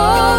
Oh.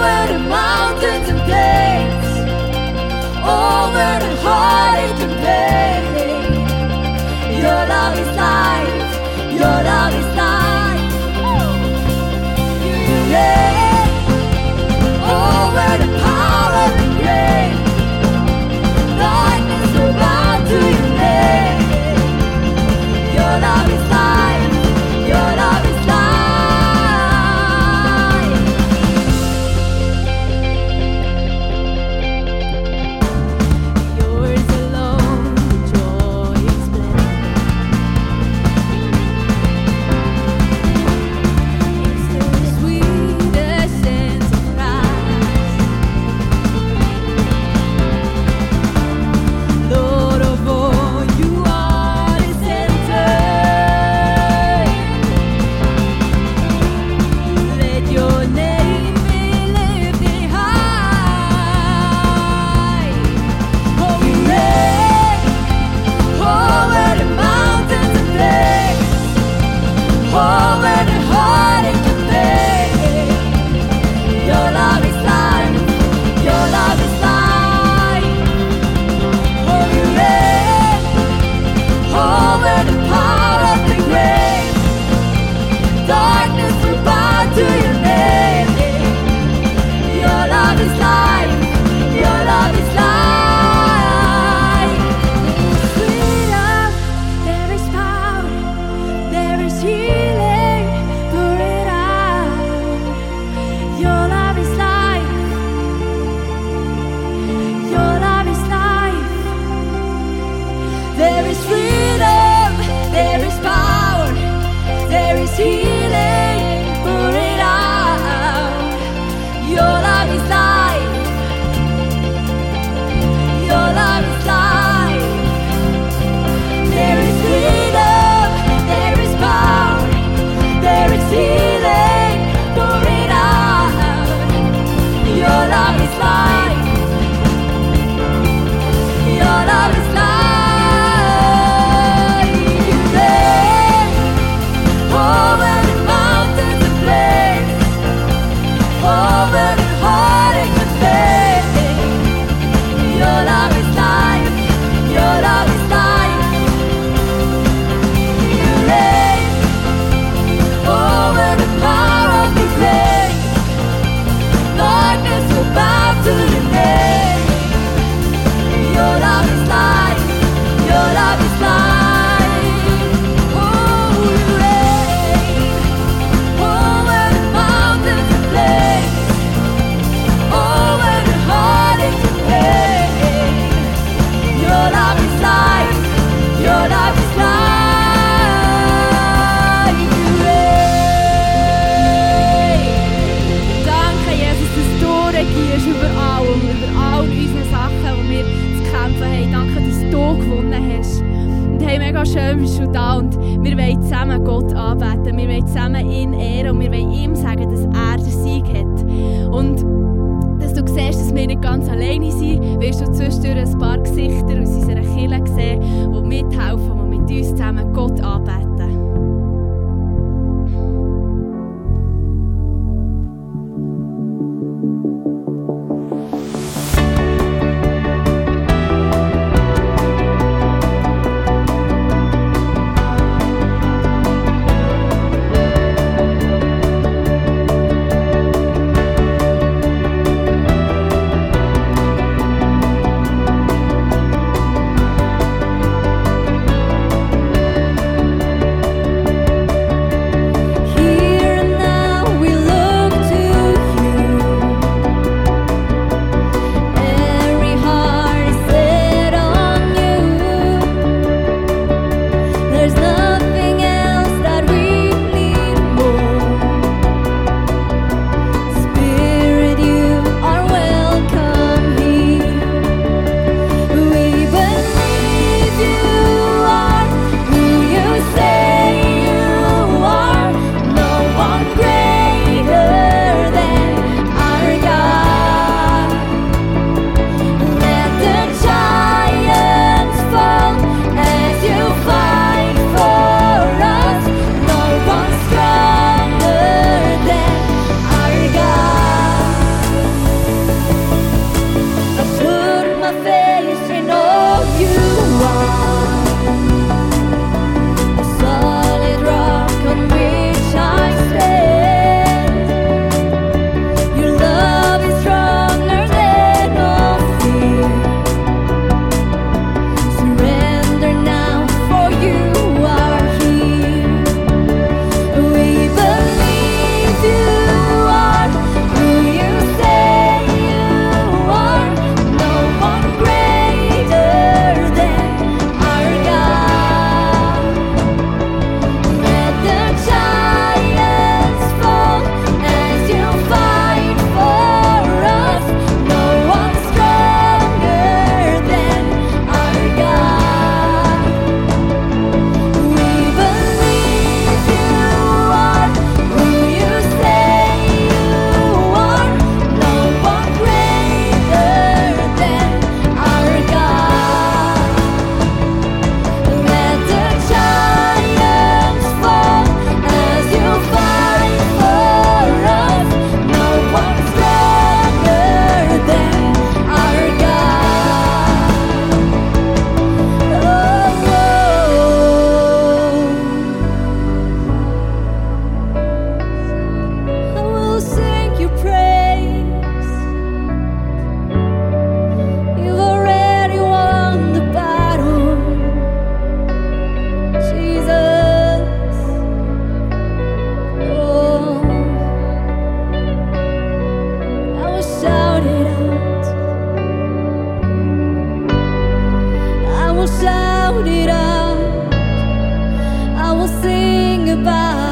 Zusammen Gott anbeten. Wir wollen zusammen ihn ehren und wir wollen ihm sagen, dass er den Sieg hat. Und dass du siehst, dass wir nicht ganz alleine sind, wirst du zwischendurch ein paar Gesichter aus unserer Kirche sehen, die mithelfen, die mit uns zusammen Gott anbeten. goodbye.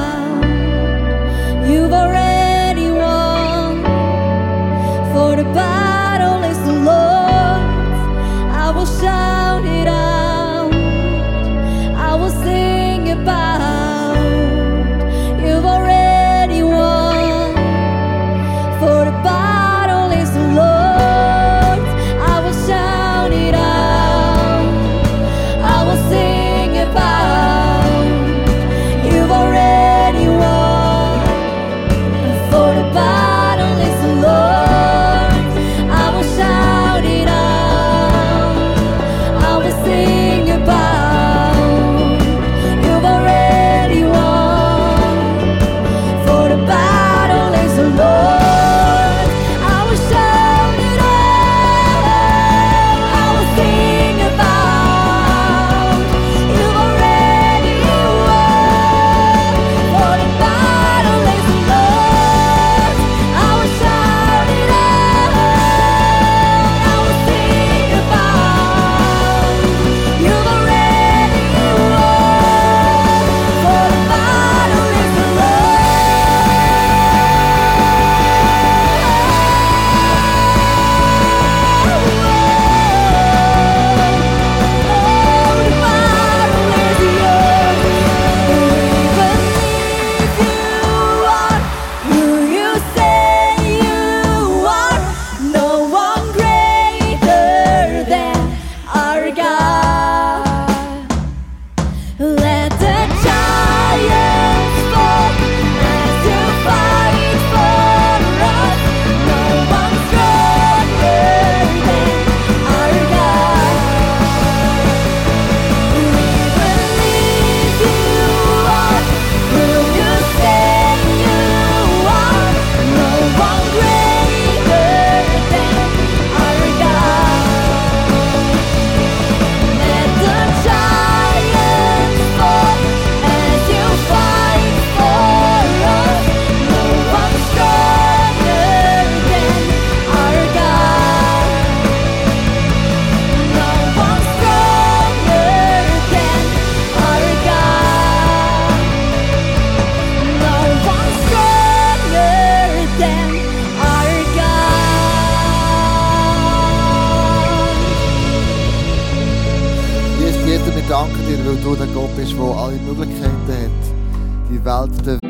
Bist, der alle Möglichkeiten hat, die Welt zu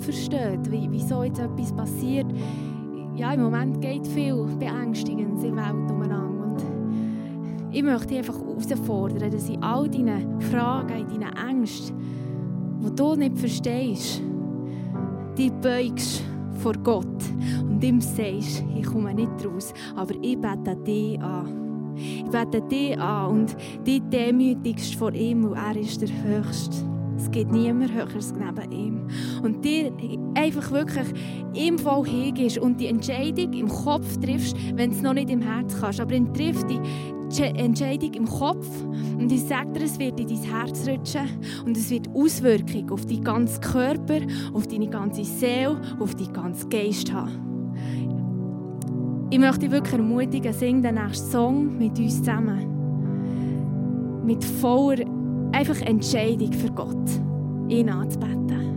versteht, wie, wieso jetzt etwas passiert. Ja, im Moment geht viel Beängstigendes in der Welt umeinander. Und ich möchte dich einfach herausfordern, dass in all deinen Fragen, in deinen Ängsten, die du nicht verstehst, dich beugst vor Gott und ihm sagst, ich komme nicht raus, aber ich bete dich an. Ich bete dich an und dich demütigst vor ihm, weil er ist der Höchste. Es gibt niemand Höheres neben ihm. Und dir einfach wirklich ihm voll hingehst und die Entscheidung im Kopf triffst, wenn es noch nicht im Herz kannst. Aber dann trifft die Entscheidung im Kopf und ich sage dir, es wird in dein Herz rutschen und es wird Auswirkungen auf deinen ganzen Körper, auf deine ganze Seele, auf deinen ganzen Geist haben. Ich möchte dich wirklich ermutigen, sing den nächsten Song mit uns zusammen. Mit voller einfach Entscheidung für Gott, ihn anzubeten.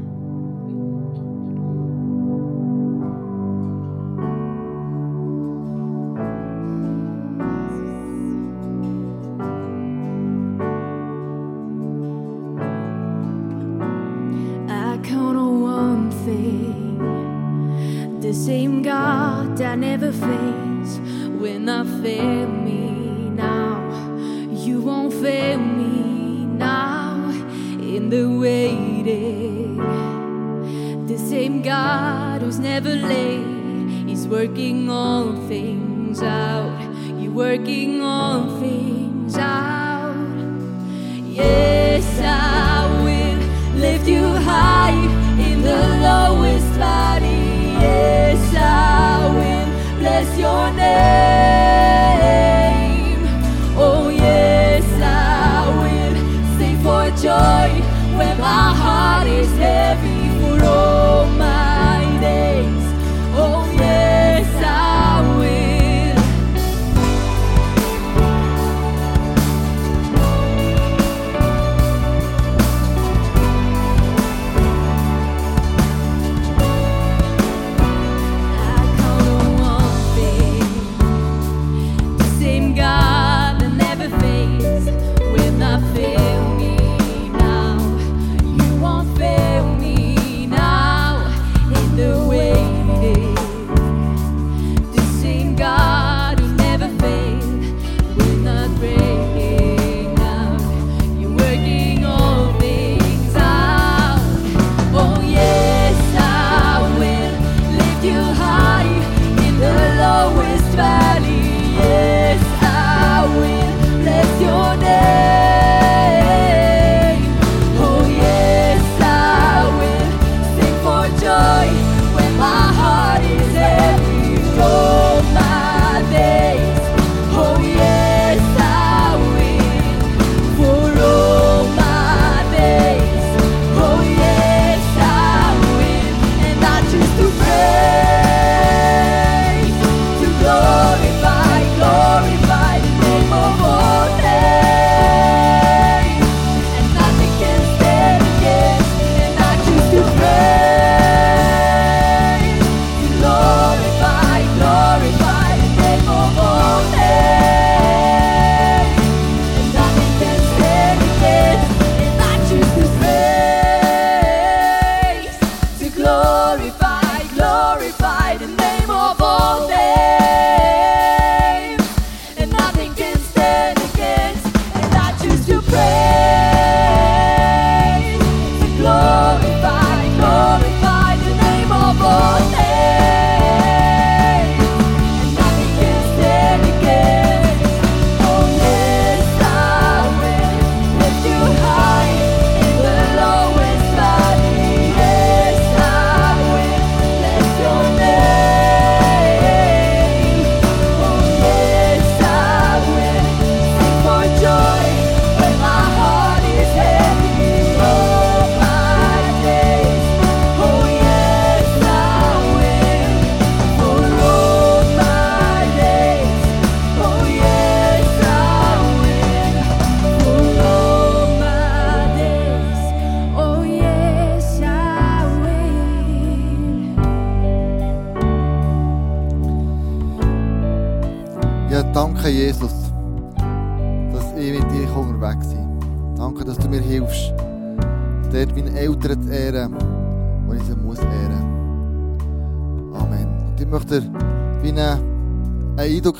Joy when my heart is heavy for all my days.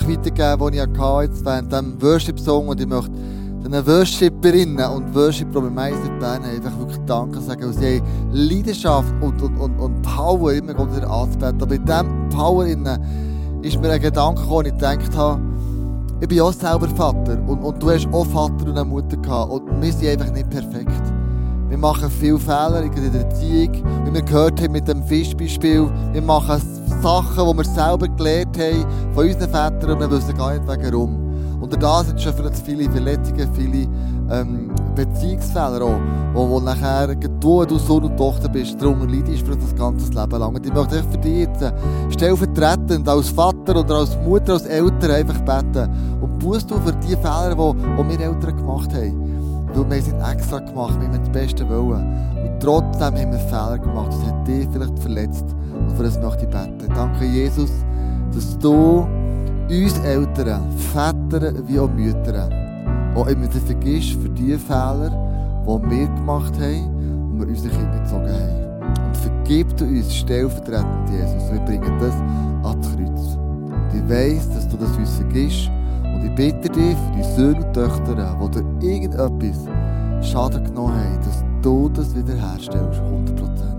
Eindruck weitergeben, den ich hatte während diesem Worship-Song und ich möchte den Worshiperinnen und Worshipper, die wir in Bern einfach wirklich Danke sagen, weil sie Leidenschaft und, und, und, und Power immer Gott wieder anzubeten. Aber in diesem Power ist mir ein Gedanke gekommen, ich gedacht habe, ich bin auch selber Vater und, und du hast auch Vater und eine Mutter gehabt und wir sind einfach nicht perfekt. Wir machen viele Fehler in der Erziehung, wie wir gehört haben mit dem Fischbeispiel. Wir machen Sachen, die wir selber gelernt haben von unseren Vätern und wir wissen gar nicht warum. Und da sind schon vielleicht viele Verletzungen, viele ähm, Beziehungsfehler auch, wo, wo nachher du, du Sohn und Tochter bist, darunter leidest für das ganze Leben lang. Und ich möchte dich für dich jetzt stellvertretend als Vater oder als Mutter, als Eltern einfach beten. Und bußt du für die Fehler, die, die wir Eltern gemacht haben. Weil wir sind extra gemacht, wir haben das Beste wollen. Und trotzdem haben wir Fehler gemacht. Das hat dich vielleicht verletzt. Und für das möchte ich beten. Danke, Jesus, dass du uns Eltern, Väter wie auch Mütter, auch immer vergisst für die Fehler, die wir gemacht haben und wir unsere Kinder gezogen haben. Und vergib du uns stellvertretend, Jesus. Wir bringen das ans Kreuz. Und ich weiss, dass du das uns vergisst. Und ich bitte dich für die Söhne und Töchter, die dir irgendetwas Schaden genommen haben, dass du das wiederherstellst, 100%.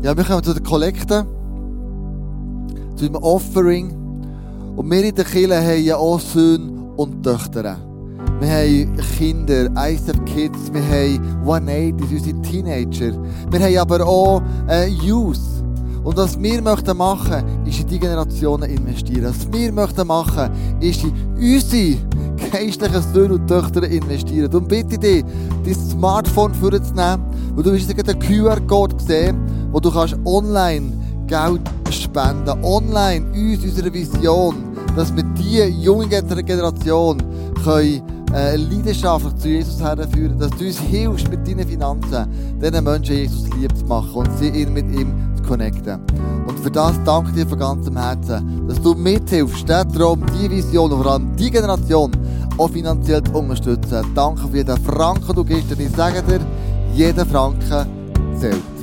Ja, wir kommen zu der Kollekte, zu dem Offering. Und wir in der Kirche haben ja auch Söhne und Töchter. Wir haben Kinder, ISF Kids, wir haben 180, unsere Teenager. Wir haben aber auch äh, Youth. Und was wir möchten machen, ist in die Generationen investieren. Was wir möchten machen, ist in unsere geistlichen Söhne und Töchter investieren. Darum bitte dich, dein Smartphone vorzunehmen, wo du wirst den QR-Code sehen wo du kannst online Geld spenden, online uns, unserer Vision, dass wir diese junge Generation können, äh, leidenschaftlich zu Jesus herführen, dass du uns hilfst mit deinen Finanzen, diesen Menschen Jesus lieb zu machen und sie mit ihm zu connecten. Und für das danke ich dir von ganzem Herzen, dass du mithilfst, diesen Traum, diese Vision und vor allem diese Generation auch finanziell zu unterstützen. Danke für jeden Franken, den du gibst, und ich sage dir, jeder Franken zählt.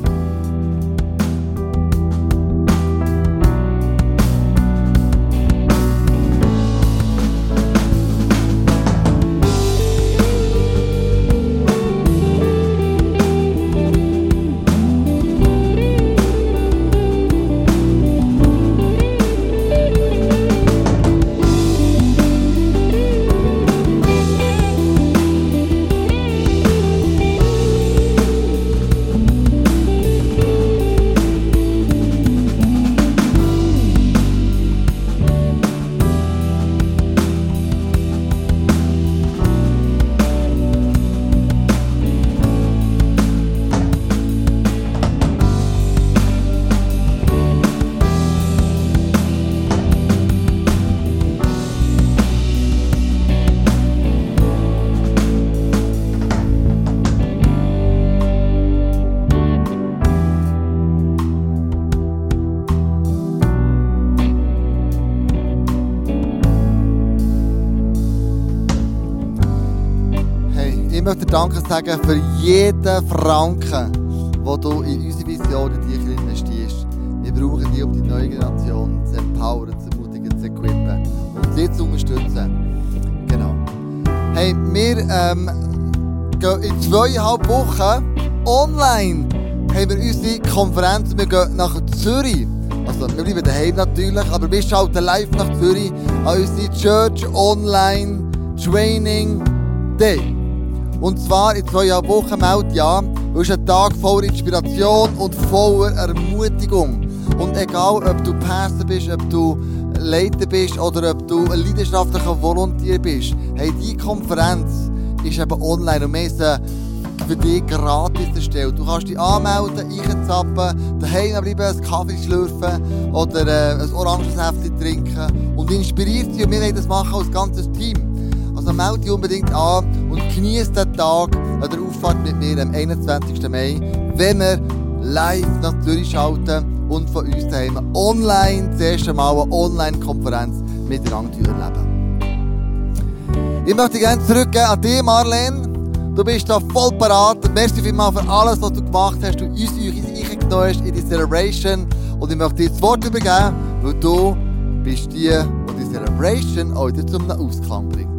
Möchte Danke sagen für jeden Franken, den du in unsere Vision in dich investierst. Wir brauchen dich, um die neue Generation zu empowern, zu ermutigen, zu equippen und sie zu unterstützen. Genau. Hey, wir ähm, gehen in zweieinhalb Wochen online haben wir unsere Konferenz. Wir gehen nach Zürich. Also, wir bleiben daheim natürlich, aber wir schalten live nach Zürich an unsere Church Online Training Day. Und zwar in zwei Wochen meldet ja, weil es ein Tag voller Inspiration und voller Ermutigung. Und egal, ob du Pastor bist, ob du Leiter bist oder ob du ein leidenschaftlicher Volontär bist, hey, die Konferenz ist eben online und wir haben für dich gratis erstellt. Du kannst dich anmelden, einzappen, daheim bleiben, einen Kaffee schlürfen oder äh, ein Orangensäfte trinken und inspiriert dich. Und wir wollen das machen als ganzes Team. Also melde dich unbedingt an und genieße den Tag an der Auffahrt mit mir am 21. Mai, wenn wir live nach Zürich schalten und von uns daheim online das erste Mal eine Online-Konferenz miteinander erleben. Ich möchte gerne zurückgeben an dich, Marlene. Du bist da voll parat. Merci vielmals für alles, was du gemacht hast. Du uns eingenommen hast in die Celebration. Und ich möchte dir das Wort übergeben, weil du bist die, die die Celebration wieder zum Ausklang bringt.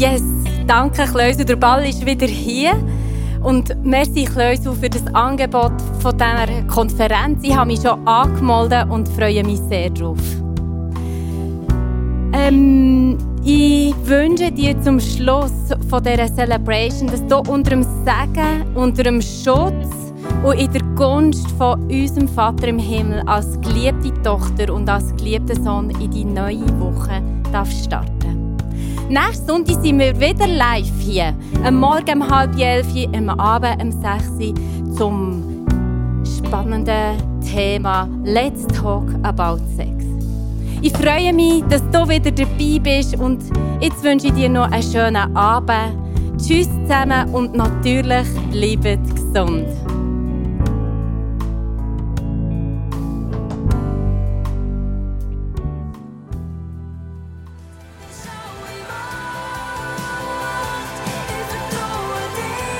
Yes, danke Kleusel, der Ball ist wieder hier. Und merci Kleusel für das Angebot von dieser Konferenz. Ich habe mich schon angemeldet und freue mich sehr drauf. Ähm, ich wünsche dir zum Schluss von dieser Celebration, dass du unter dem Segen, unter dem Schutz und in der Gunst von unserem Vater im Himmel als geliebte Tochter und als geliebter Sohn in die neue Woche darfst starten. Nächsten Sonntag sind wir wieder live hier. Am Morgen um halb elf, am Abend um sechs zum spannenden Thema Let's Talk About Sex. Ich freue mich, dass du wieder dabei bist und jetzt wünsche ich dir noch einen schönen Abend. Tschüss zusammen und natürlich bleibt gesund.